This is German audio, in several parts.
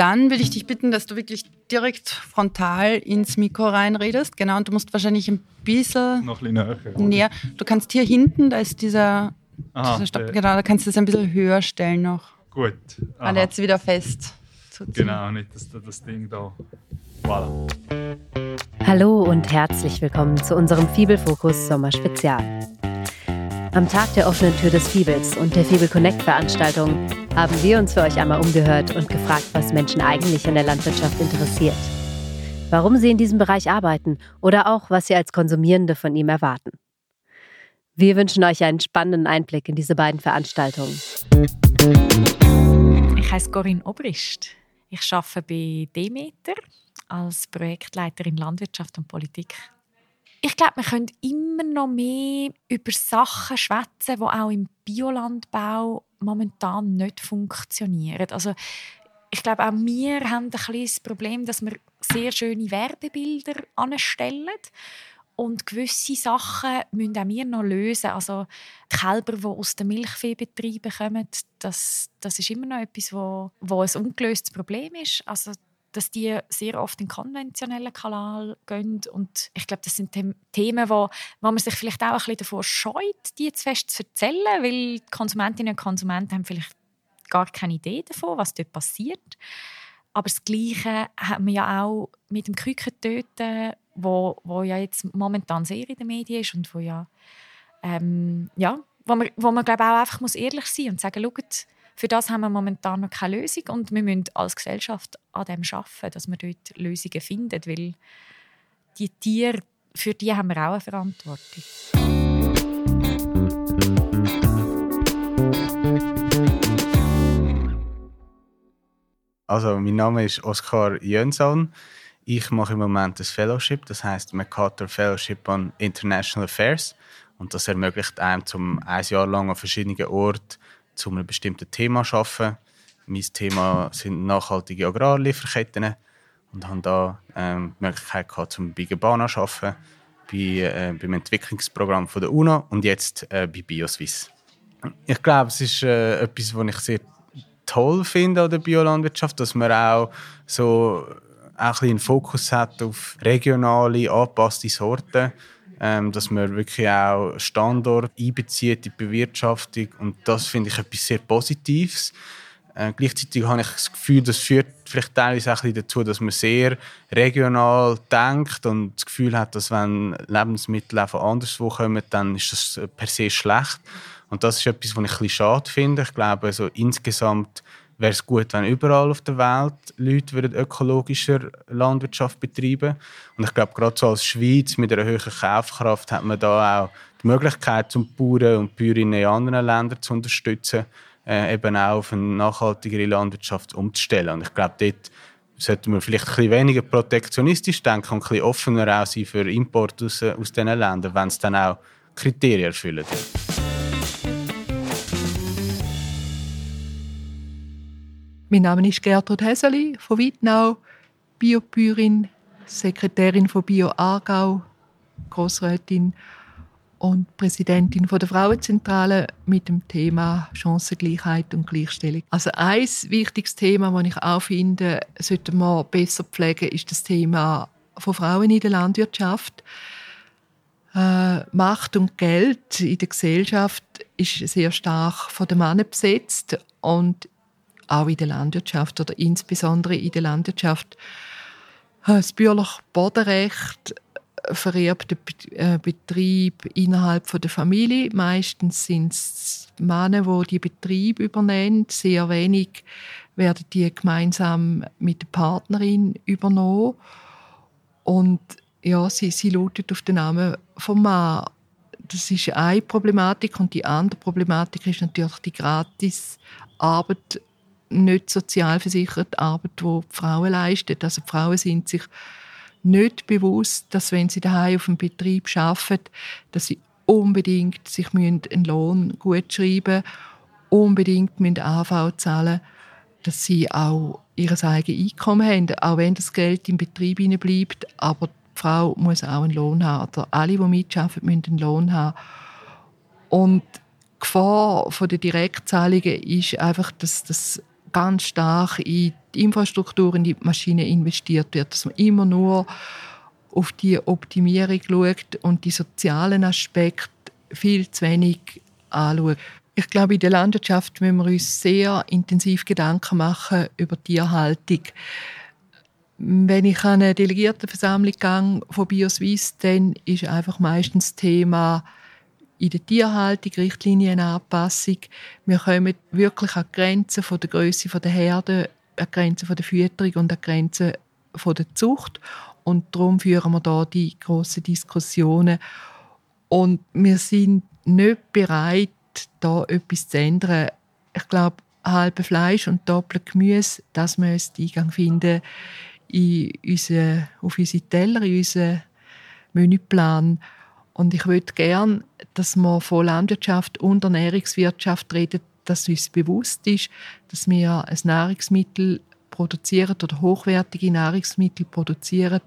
Dann würde ich dich bitten, dass du wirklich direkt frontal ins Mikro reinredest. Genau, und du musst wahrscheinlich ein bisschen Noch bisschen näher. näher. Du kannst hier hinten, da ist dieser, Aha, dieser Stopp, der- genau, da kannst du es ein bisschen höher stellen noch. Gut. Aha. Alle jetzt wieder fest. Genau, nicht das, das Ding da. Voilà. Hallo und herzlich willkommen zu unserem Fibelfokus Sommerspezial. Am Tag der offenen Tür des Fibels und der Fibel Connect Veranstaltung haben wir uns für euch einmal umgehört und gefragt, was Menschen eigentlich an der Landwirtschaft interessiert. Warum sie in diesem Bereich arbeiten oder auch, was sie als Konsumierende von ihm erwarten. Wir wünschen euch einen spannenden Einblick in diese beiden Veranstaltungen. Ich heiße Corinne Obrist. Ich arbeite bei Demeter als Projektleiterin Landwirtschaft und Politik. Ich glaube, wir können immer noch mehr über Sachen schwätzen, die auch im Biolandbau momentan nicht funktionieren. Also ich glaube, auch wir haben ein bisschen das Problem, dass wir sehr schöne Werbebilder anstellen und gewisse Sachen müssen auch wir noch lösen. Also Kälber, die aus den Milchviehbetrieben kommen, das, das ist immer noch etwas, wo, wo ein ungelöstes Problem ist. Also dass die sehr oft in konventionellen Kanal gehen. Und ich glaube, das sind Them- Themen, wo, wo man sich vielleicht auch ein bisschen davor scheut, die zu fest zu erzählen, weil die Konsumentinnen und Konsumenten haben vielleicht gar keine Idee davon, was dort passiert. Aber das Gleiche haben wir ja auch mit dem Kükentöten, wo, wo ja jetzt momentan sehr in den Medien ist und wo ja, ähm, ja wo man, wo man glaube auch einfach muss ehrlich sein und sagen, schaut, für das haben wir momentan noch keine Lösung und wir müssen als Gesellschaft an dem arbeiten, dass wir dort Lösungen finden, weil die Tiere, für die haben wir auch eine Verantwortung. Also, mein Name ist Oskar Jönsson. Ich mache im Moment das Fellowship, das heißt MacArthur Fellowship on International Affairs. Und das ermöglicht einem, zum ein Jahr lang an verschiedenen Orten zu einem bestimmten Thema arbeiten. Mein Thema sind nachhaltige Agrarlieferketten und habe da ähm, die Möglichkeit gehabt, zum bei Gebana zu arbeiten, bei, äh, beim Entwicklungsprogramm von der UNO und jetzt äh, bei BioSwiss. Ich glaube, es ist äh, etwas, was ich sehr toll finde an der Biolandwirtschaft, dass man auch so auch ein einen Fokus hat auf regionale, angepasste Sorten, ähm, dass man wirklich auch Standort einbezieht in die Bewirtschaftung und das finde ich etwas sehr Positives. Äh, gleichzeitig habe ich das Gefühl, das führt vielleicht teilweise auch dazu, dass man sehr regional denkt und das Gefühl hat, dass wenn Lebensmittel auch von anderswo kommen, dann ist das per se schlecht. Und das ist etwas, was ich ein bisschen schade finde. Ich glaube, also insgesamt wäre es gut, wenn überall auf der Welt Leute würden ökologischer Landwirtschaft betreiben Und ich glaube, gerade so als Schweiz mit einer hohen Kaufkraft hat man da auch die Möglichkeit, zum Bauern und Bäuerinnen in anderen Ländern zu unterstützen, äh, eben auch auf eine nachhaltigere Landwirtschaft umzustellen. Und ich glaube, dort sollte man vielleicht ein bisschen weniger protektionistisch denken und ein bisschen offener auch sein für Import aus, äh, aus diesen Ländern, wenn es dann auch Kriterien erfüllen. Mein Name ist Gertrud Häseli von Wittnau, Biobäuerin, Sekretärin von Bio Aargau, Grossrätin und Präsidentin von der Frauenzentrale mit dem Thema Chancengleichheit und Gleichstellung. Also ein wichtiges Thema, das ich auch finde, sollten wir besser pflegen, ist das Thema von Frauen in der Landwirtschaft. Äh, Macht und Geld in der Gesellschaft ist sehr stark von den Männern besetzt und auch in der Landwirtschaft oder insbesondere in der Landwirtschaft. Äh, Das bäuerliche Bodenrecht vererbt der Betrieb innerhalb der Familie. Meistens sind es Männer, die die Betrieb übernehmen. Sehr wenig werden die gemeinsam mit der Partnerin übernommen. Und ja, sie, sie lautet auf den Namen vom Mann. Das ist eine Problematik. Und die andere Problematik ist natürlich die Gratisarbeit, nicht sozialversicherte Arbeit, die die Frauen leisten. Also die Frauen sind sich nicht bewusst, dass wenn sie daheim auf dem Betrieb arbeiten, dass sie unbedingt sich einen Lohn gut schreiben unbedingt müssen AV zahlen dass sie auch ihr eigenes Einkommen haben, auch wenn das Geld im Betrieb bleibt, aber die Frau muss auch einen Lohn haben. Oder alle, die mitarbeiten, müssen einen Lohn haben. Und die Gefahr der Direktzahlungen ist einfach, dass, dass ganz stark in die Infrastruktur, in die Maschinen investiert wird, dass man immer nur auf die Optimierung schaut und die sozialen Aspekte viel zu wenig anschaut. Ich glaube, in der Landwirtschaft müssen wir uns sehr intensiv Gedanken machen über Tierhaltung. Wenn ich an eine Delegiertenversammlung gehe von BioSwiss, dann ist einfach meistens das Thema in der Tierhaltung, Richtlinienanpassung. Wir kommen wirklich an die Grenzen von der Größe der Herde, an die Grenzen der Fütterung und an die Grenzen der Zucht. Und darum führen wir da die grossen Diskussionen. Und wir sind nicht bereit, da etwas zu ändern. Ich glaube, halbe Fleisch und doppelt Gemüse, das müsste Eingang finden in unsere, auf unsere Teller, in unseren Menüplan. Und ich würde gerne, dass wir von Landwirtschaft und Ernährungswirtschaft reden, dass uns bewusst ist, dass wir ein Nahrungsmittel produzieren oder hochwertige Nahrungsmittel produzieren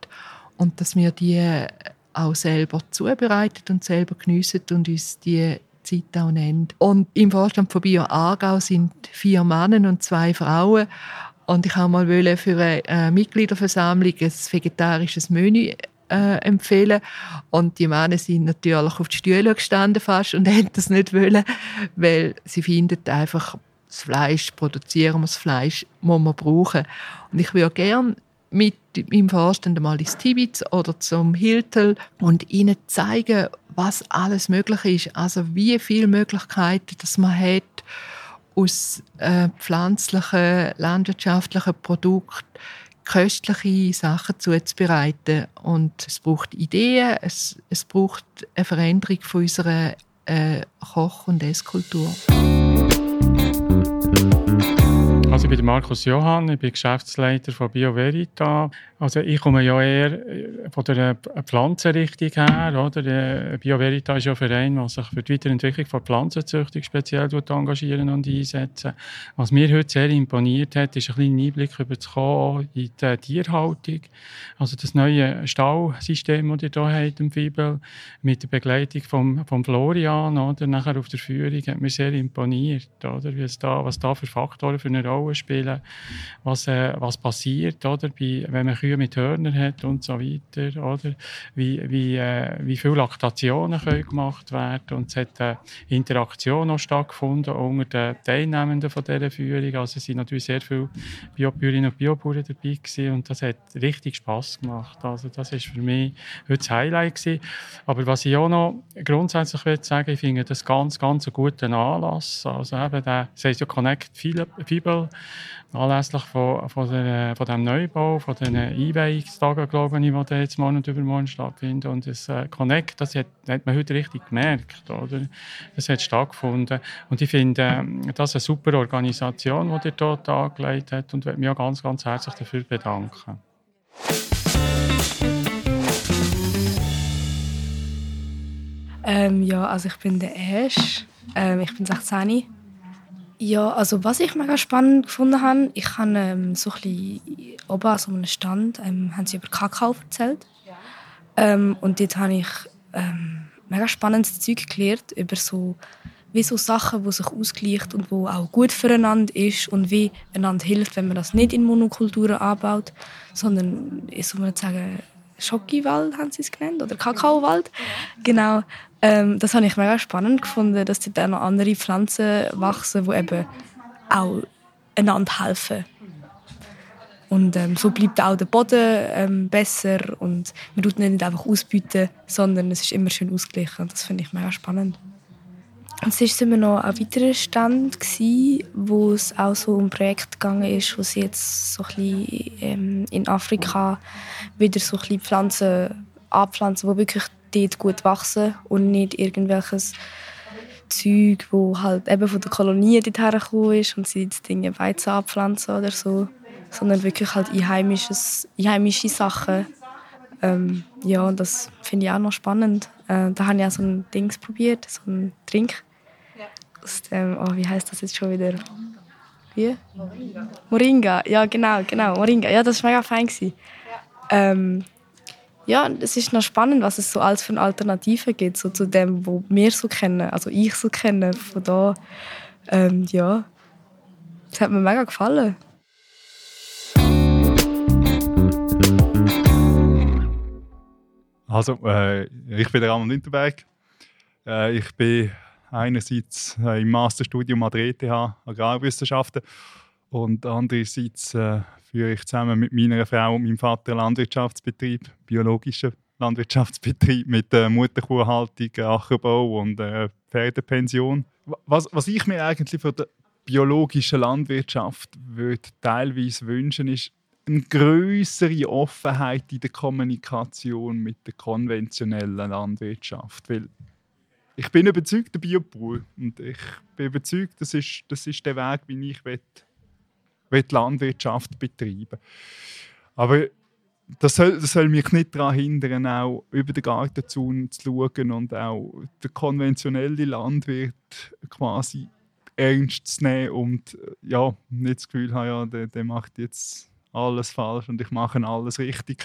und dass wir die auch selber zubereitet und selber geniessen und uns die Zeit auch nehmen. Und im Vorstand von Bio Aargau sind vier Männer und zwei Frauen. Und ich habe mal für eine Mitgliederversammlung ein vegetarisches Menü äh, empfehlen. Und die Männer sind natürlich auf die Stühle gestanden fast und hätten das nicht wollen, weil sie finden einfach, das Fleisch produzieren wir, das Fleisch muss man brauchen. Und ich würde gerne mit im Vorstand mal ins Tibitz oder zum Hiltel und ihnen zeigen, was alles möglich ist. Also wie viele Möglichkeiten, dass man hat, aus äh, pflanzlichen, landwirtschaftlichen Produkten köstliche Sachen zuzubereiten. Und es braucht Ideen, es, es braucht eine Veränderung von unserer äh, Koch- und Esskultur. Also ich bin Markus Johann, ich bin Geschäftsleiter von BioVerita. Also ich komme ja eher äh, von der Pflanzenrichtung her. Oder? BioVerita ist ja ein Verein, der sich für die Weiterentwicklung von Pflanzenzüchtung speziell engagieren und einsetzen. Was mir heute sehr imponiert hat, ist ein kleiner Einblick über kommen in die Tierhaltung. Also das neue Stallsystem, das ihr hier habt im Fibel, mit der Begleitung von vom Florian, oder? nachher auf der Führung, hat mir sehr imponiert. Oder? Da, was da für Faktoren für eine Rolle spielen, was, äh, was passiert, oder? Bei, wenn man Kühe mit Hörnern hat und so weiter, oder? Wie, wie, äh, wie viele Laktationen können gemacht werden und es hat eine Interaktion auch stattgefunden unter den Teilnehmenden von dieser Führung. Also es sind natürlich sehr viele Biobäuerinnen und Biobauern dabei gewesen und das hat richtig Spass gemacht. Also das ist für mich heute das Highlight gewesen. Aber was ich auch noch grundsätzlich will sagen, ich finde das ganz, ganz einen guten Anlass. Also eben der, das heisst ja Connect Fibel, anlässlich von, von, der, von dem Neubau, von den Einweihungstagen, glaube ich, die jetzt morgen und übermorgen stattfinden. Und das äh, Connect, das hat, hat, man heute richtig gemerkt, oder? Das hat stattgefunden. Und ich finde, äh, das ist eine super Organisation, die ihr dort angelegt hat und möchte mich auch ganz, ganz herzlich dafür bedanken. Ähm, ja, also ich bin der Ash, ähm, ich bin 16 ja, also was ich mega spannend gefunden habe, ich habe ähm, so ein bisschen oben an so einem Stand ähm, haben sie über Kakao erzählt. Ähm, und dort habe ich ähm, mega spannendes Zeug gelernt über so wie so Sachen, die sich ausgleicht und wo auch gut füreinander ist und wie einander hilft, wenn man das nicht in Monokulturen anbaut, sondern ich würde sagen Schockiwald haben sie es genannt oder Kakaowald. Genau. Ähm, das habe ich mega spannend gefunden, dass dort auch noch andere Pflanzen wachsen, die eben auch einander helfen. Und ähm, so bleibt auch der Boden ähm, besser und man tut nicht einfach ausbieten, sondern es ist immer schön ausgeglichen. Das finde ich mega spannend. Und sonst waren wir noch an weiteren Stand, wo es auch so um ein Projekt gegangen ist, wo sie jetzt so ein bisschen, ähm, in Afrika wieder so ein bisschen Pflanzen anpflanzen, die wirklich dort gut wachsen und nicht irgendwelches Zeug, wo halt eben von der Kolonie dorthin gekommen ist und sie jetzt Dinge Weizen anpflanzen oder so, sondern wirklich halt einheimisches, einheimische Sachen. Ähm, ja, das finde ich auch noch spannend. Äh, da habe ich auch so ein Ding probiert, so ein Trink. Aus dem, oh, wie heißt das jetzt schon wieder? Wie? Moringa. Moringa, ja genau, genau, Moringa. Ja, das war mega fein. Ähm, ja, es ist noch spannend, was es so alles für Alternativen gibt, so zu dem, was wir so kennen, also ich so kenne, von da, ähm, ja. Das hat mir mega gefallen. Also, äh, ich bin der Ramon Winterberg. Äh, ich bin einerseits äh, im Masterstudium an der ETH Agrarwissenschaften und andererseits äh, führe ich zusammen mit meiner Frau und meinem Vater einen Landwirtschaftsbetrieb, biologischen Landwirtschaftsbetrieb mit äh, Mutterkuhhaltung, Ackerbau und äh, Pferdepension. Was, was ich mir eigentlich für die biologische Landwirtschaft würde teilweise wünschen, ist eine größere Offenheit in der Kommunikation mit der konventionellen Landwirtschaft. Weil ich bin überzeugter Biobauer und ich bin überzeugt, das ist, das ist der Weg, wie ich will, will Landwirtschaft betreiben Aber das soll, das soll mich nicht daran hindern, auch über den Gartenzaun zu schauen und auch den konventionellen Landwirt quasi ernst zu nehmen und ja, nicht das Gefühl haben, ja, der, der macht jetzt alles falsch und ich mache alles richtig.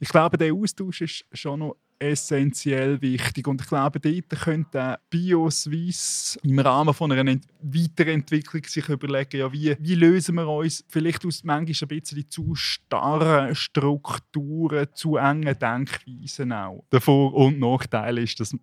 Ich glaube, der Austausch ist schon noch essentiell wichtig und ich glaube, dort könnte BioSwiss im Rahmen von einer Weiterentwicklung sich überlegen, ja, wie, wie lösen wir uns vielleicht aus manchmal ein bisschen zu starren Strukturen, zu engen Denkweisen auch. Der Vor- und Nachteil ist, dass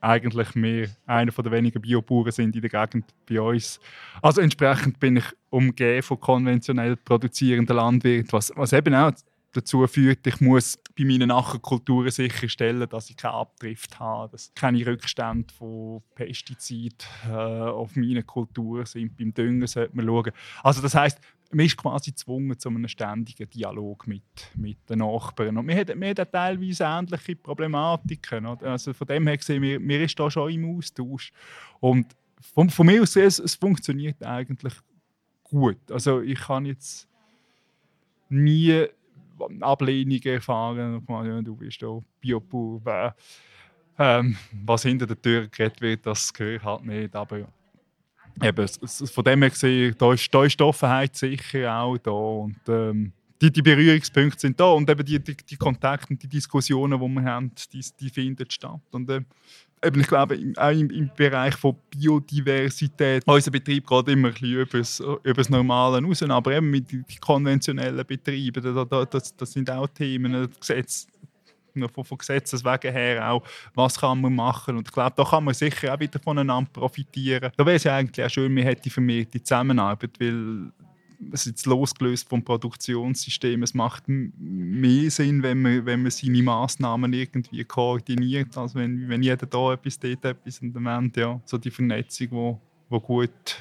eigentlich wir einer der wenigen Biobauern sind in der Gegend bei uns. Also entsprechend bin ich umgeben von konventionell produzierenden Landwirten, was, was eben auch dazu führt, ich muss bei meinen Ackerkulturen sicherstellen, dass ich keinen Abdrift habe, dass keine Rückstände von Pestiziden äh, auf meinen Kulturen sind. Beim Düngen sollte man schauen. Also das heißt, man ist quasi gezwungen zu einem ständigen Dialog mit, mit den Nachbarn. Und wir haben, wir haben teilweise ähnliche Problematiken. Also von dem her gesehen, wir, wir ist da schon im Austausch. Und von, von mir aus es, es funktioniert eigentlich gut. Also ich kann jetzt nie Ablehnungen erfahren. Ja, du bist da Biobauer. Ähm, was hinter der Tür geredet wird, das gehört halt nicht. Aber eben, von dem her gesehen, da ist, da ist die Offenheit sicher auch da. Und, ähm, die, die Berührungspunkte sind da und eben die, die, die Kontakte und die Diskussionen, die wir haben, die, die finden statt. Und, äh, eben, ich glaube, auch im, im, Bereich von Biodiversität, unser Betrieb geht immer ein bisschen über das, Normale raus, aber eben mit den konventionellen Betrieben, da, da, das, das sind auch Themen, Gesetz, von, von Gesetzes wegen her auch, was kann man machen und ich glaube, da kann man sicher auch wieder voneinander profitieren. Da wäre es ja eigentlich auch schön, wir hätten vermehrte Zusammenarbeit, weil es ist losgelöst vom Produktionssystem. Es macht mehr Sinn, wenn man, wenn man seine Massnahmen irgendwie koordiniert, als wenn, wenn jeder da etwas, dort etwas und am Ende ja, so die Vernetzung, wo, wo gut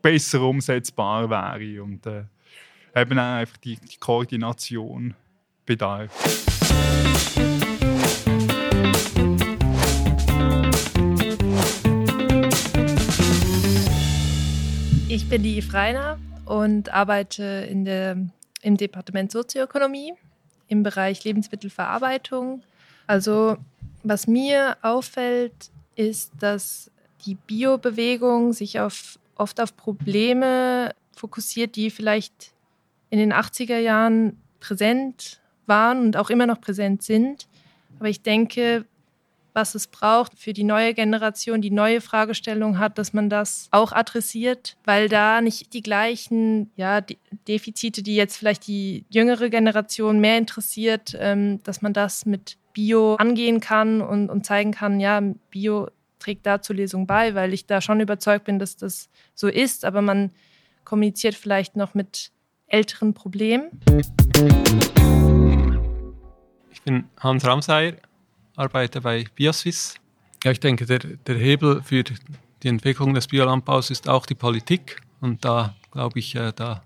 besser umsetzbar wäre und äh, eben auch einfach die, die Koordination bedarf. Ich bin die Freina und arbeite in der, im Departement Sozioökonomie im Bereich Lebensmittelverarbeitung. Also was mir auffällt, ist, dass die Biobewegung sich auf, oft auf Probleme fokussiert, die vielleicht in den 80er Jahren präsent waren und auch immer noch präsent sind. Aber ich denke, was es braucht für die neue Generation, die neue Fragestellung hat, dass man das auch adressiert, weil da nicht die gleichen ja, Defizite, die jetzt vielleicht die jüngere Generation mehr interessiert, ähm, dass man das mit Bio angehen kann und, und zeigen kann, ja, Bio trägt da zur Lesung bei, weil ich da schon überzeugt bin, dass das so ist, aber man kommuniziert vielleicht noch mit älteren Problemen. Ich bin Hans Ramseier, arbeite bei Bioswiss. Ja, ich denke, der, der Hebel für die Entwicklung des Biolandbaus ist auch die Politik. Und da glaube ich, äh, da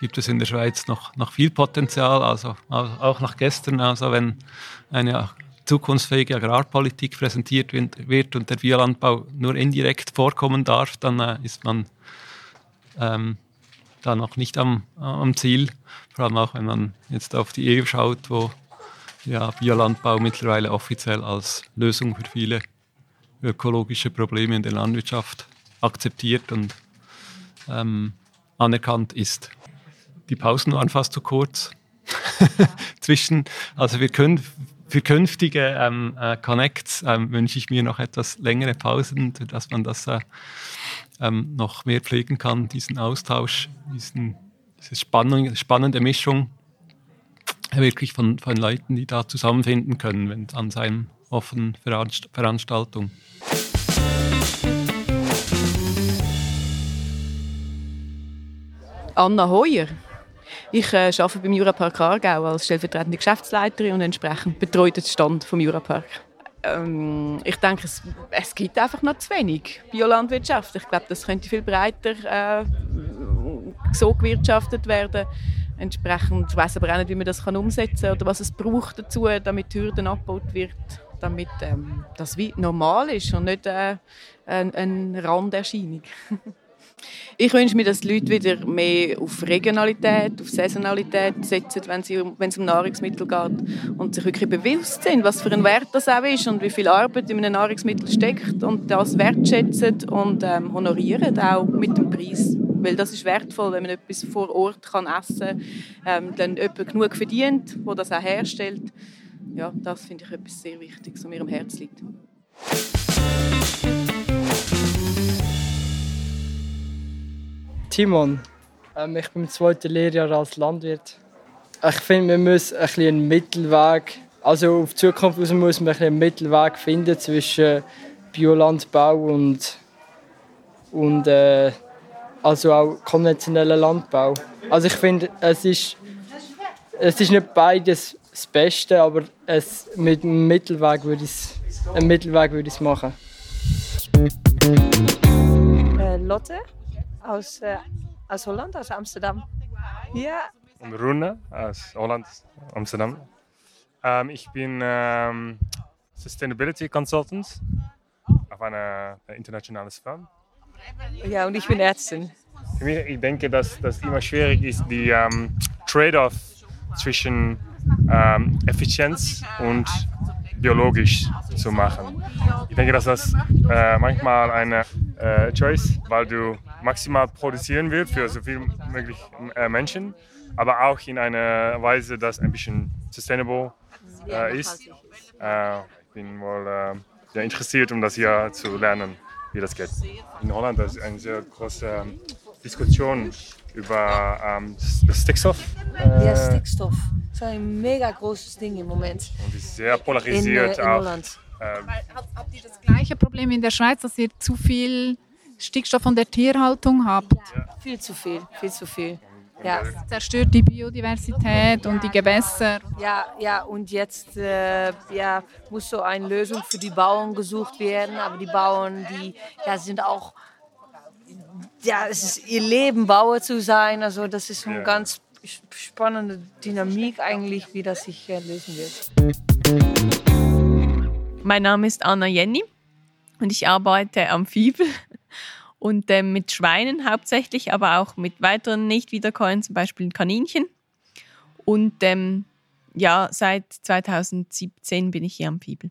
gibt es in der Schweiz noch, noch viel Potenzial, also auch nach gestern. Also wenn eine zukunftsfähige Agrarpolitik präsentiert wird und der Biolandbau nur indirekt vorkommen darf, dann äh, ist man ähm, da noch nicht am, am Ziel. Vor allem auch, wenn man jetzt auf die EU schaut, wo ja, Biolandbau mittlerweile offiziell als Lösung für viele ökologische Probleme in der Landwirtschaft akzeptiert und ähm, anerkannt ist. Die Pausen waren fast zu kurz. Zwischen, also wir können für künftige ähm, äh, Connects ähm, wünsche ich mir noch etwas längere Pausen, dass man das äh, ähm, noch mehr pflegen kann, diesen Austausch, diesen, diese spannende, spannende Mischung wirklich von, von Leuten, die da zusammenfinden können wenn, an seinen offenen Veranst Veranstaltungen. Anna Heuer. Ich äh, arbeite beim Jurapark Aargau als stellvertretende Geschäftsleiterin und entsprechend betreut den Stand vom Jurapark. Ähm, ich denke, es, es, gibt einfach noch zu wenig Biolandwirtschaft. Ich glaube, das könnte viel breiter äh, so gewirtschaftet werden. Entsprechend ich weiß aber auch nicht, wie man das kann umsetzen kann oder was es braucht dazu, damit die Hürden abgebaut wird, damit ähm, das wie normal ist und nicht äh, eine, eine Randerscheinung. Ich wünsche mir, dass die Leute wieder mehr auf Regionalität, auf Saisonalität setzen, wenn, sie, wenn es um Nahrungsmittel geht und sich wirklich bewusst sind, was für ein Wert das auch ist und wie viel Arbeit in einem Nahrungsmittel steckt und das wertschätzen und ähm, honorieren, auch mit dem Preis. Weil das ist wertvoll, wenn man etwas vor Ort kann essen kann, ähm, dann jemand genug verdient, der das auch herstellt. Ja, das finde ich etwas sehr Wichtiges, was mir am Herzen liegt. Timon. Ähm, ich bin im zweiten Lehrjahr als Landwirt. Ich finde, man muss ein einen Mittelweg, also auf die Zukunft muss man ein einen Mittelweg finden zwischen Biolandbau und, und äh, also auch konventionellen Landbau. Also ich finde, es ist, es ist nicht beides das Beste, aber es, mit einem Mittelweg würde ich einen Mittelweg würde ich machen. Äh, Lotte? aus, äh, aus Holland, aus Amsterdam. Ja. Und Rune aus Holland, Amsterdam. Ähm, ich bin ähm, Sustainability Consultant auf einer internationalen Firma. Ja, und ich bin Ärztin. Ich denke, dass das immer schwierig ist, die ähm, Trade-off zwischen ähm, Effizienz und biologisch zu machen. Ich denke, dass das äh, manchmal eine äh, Choice, weil du maximal produzieren willst für so viel möglich äh, Menschen, aber auch in einer Weise, das ein bisschen sustainable äh, ist. Äh, ich bin wohl äh, interessiert, um das hier zu lernen, wie das geht. In Holland ist eine sehr große ähm, Diskussion über ähm, Stickstoff. ja, Stickstoff ist ein mega großes Ding im Moment. Und ist sehr polarisiert in, äh, in Holland. Ähm, habt ihr das gleiche Problem in der Schweiz, dass ihr zu viel Stickstoff von der Tierhaltung habt? Ja. Viel zu viel, viel zu viel. Ja. Das zerstört die Biodiversität und die Gewässer. Ja, ja und jetzt äh, ja, muss so eine Lösung für die Bauern gesucht werden. Aber die Bauern, die ja, sind auch, ja, es ist ihr Leben, Bauer zu sein. Also das ist eine ja. ganz spannende Dynamik eigentlich, wie das sich äh, lösen wird. Mein Name ist Anna Jenny und ich arbeite am Fibel und äh, mit Schweinen hauptsächlich, aber auch mit weiteren Nicht-Wiederkäuen, zum Beispiel Kaninchen. Und ähm, ja, seit 2017 bin ich hier am Fibel.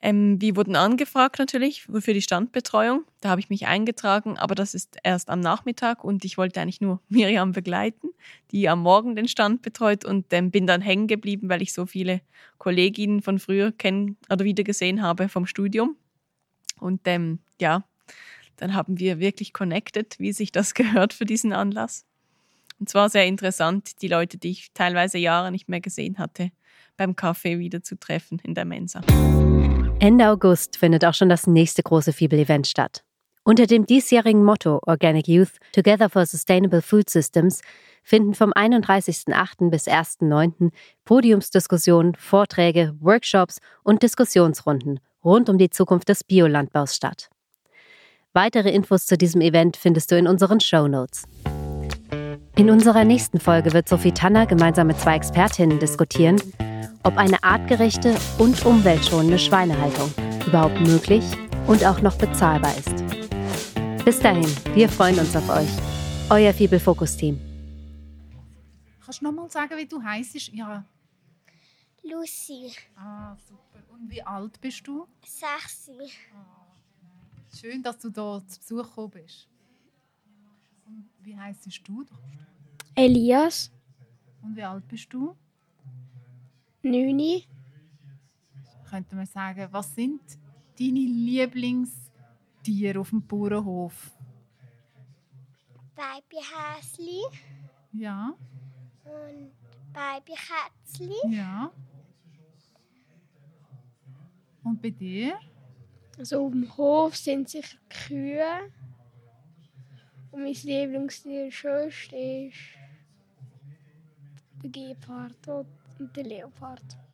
Ähm, wir wurden angefragt natürlich für die Standbetreuung. Da habe ich mich eingetragen, aber das ist erst am Nachmittag und ich wollte eigentlich nur Miriam begleiten, die am Morgen den Stand betreut und ähm, bin dann hängen geblieben, weil ich so viele Kolleginnen von früher kennen oder wieder gesehen habe vom Studium. Und ähm, ja, dann haben wir wirklich connected, wie sich das gehört für diesen Anlass. Und zwar sehr interessant, die Leute, die ich teilweise Jahre nicht mehr gesehen hatte, beim Kaffee wieder zu treffen in der Mensa. Ende August findet auch schon das nächste große Fibel-Event statt. Unter dem diesjährigen Motto Organic Youth Together for Sustainable Food Systems finden vom 31.08. bis 1.09. Podiumsdiskussionen, Vorträge, Workshops und Diskussionsrunden rund um die Zukunft des Biolandbaus statt. Weitere Infos zu diesem Event findest du in unseren Show Notes. In unserer nächsten Folge wird Sophie Tanner gemeinsam mit zwei Expertinnen diskutieren, ob eine artgerechte und umweltschonende Schweinehaltung überhaupt möglich und auch noch bezahlbar ist. Bis dahin, wir freuen uns auf euch. Euer Fibel Focus Team. Kannst du noch mal sagen, wie du heißt? Ja. Lucy. Ah, super. Und wie alt bist du? Sechs. Oh. Schön, dass du hier zu Besuch gekommen bist. Und wie heißt du? Elias. Und wie alt bist du? Neuni. Könnte man sagen, was sind deine Lieblingstiere Tiere auf dem Bauernhof? Babyhäsli Ja, und Babykätzli. ja. Und bei dir? Also auf dem Hof sind sicher Kühe. Und mein Lieblingstier sonst ist der Gepard und der Leopard.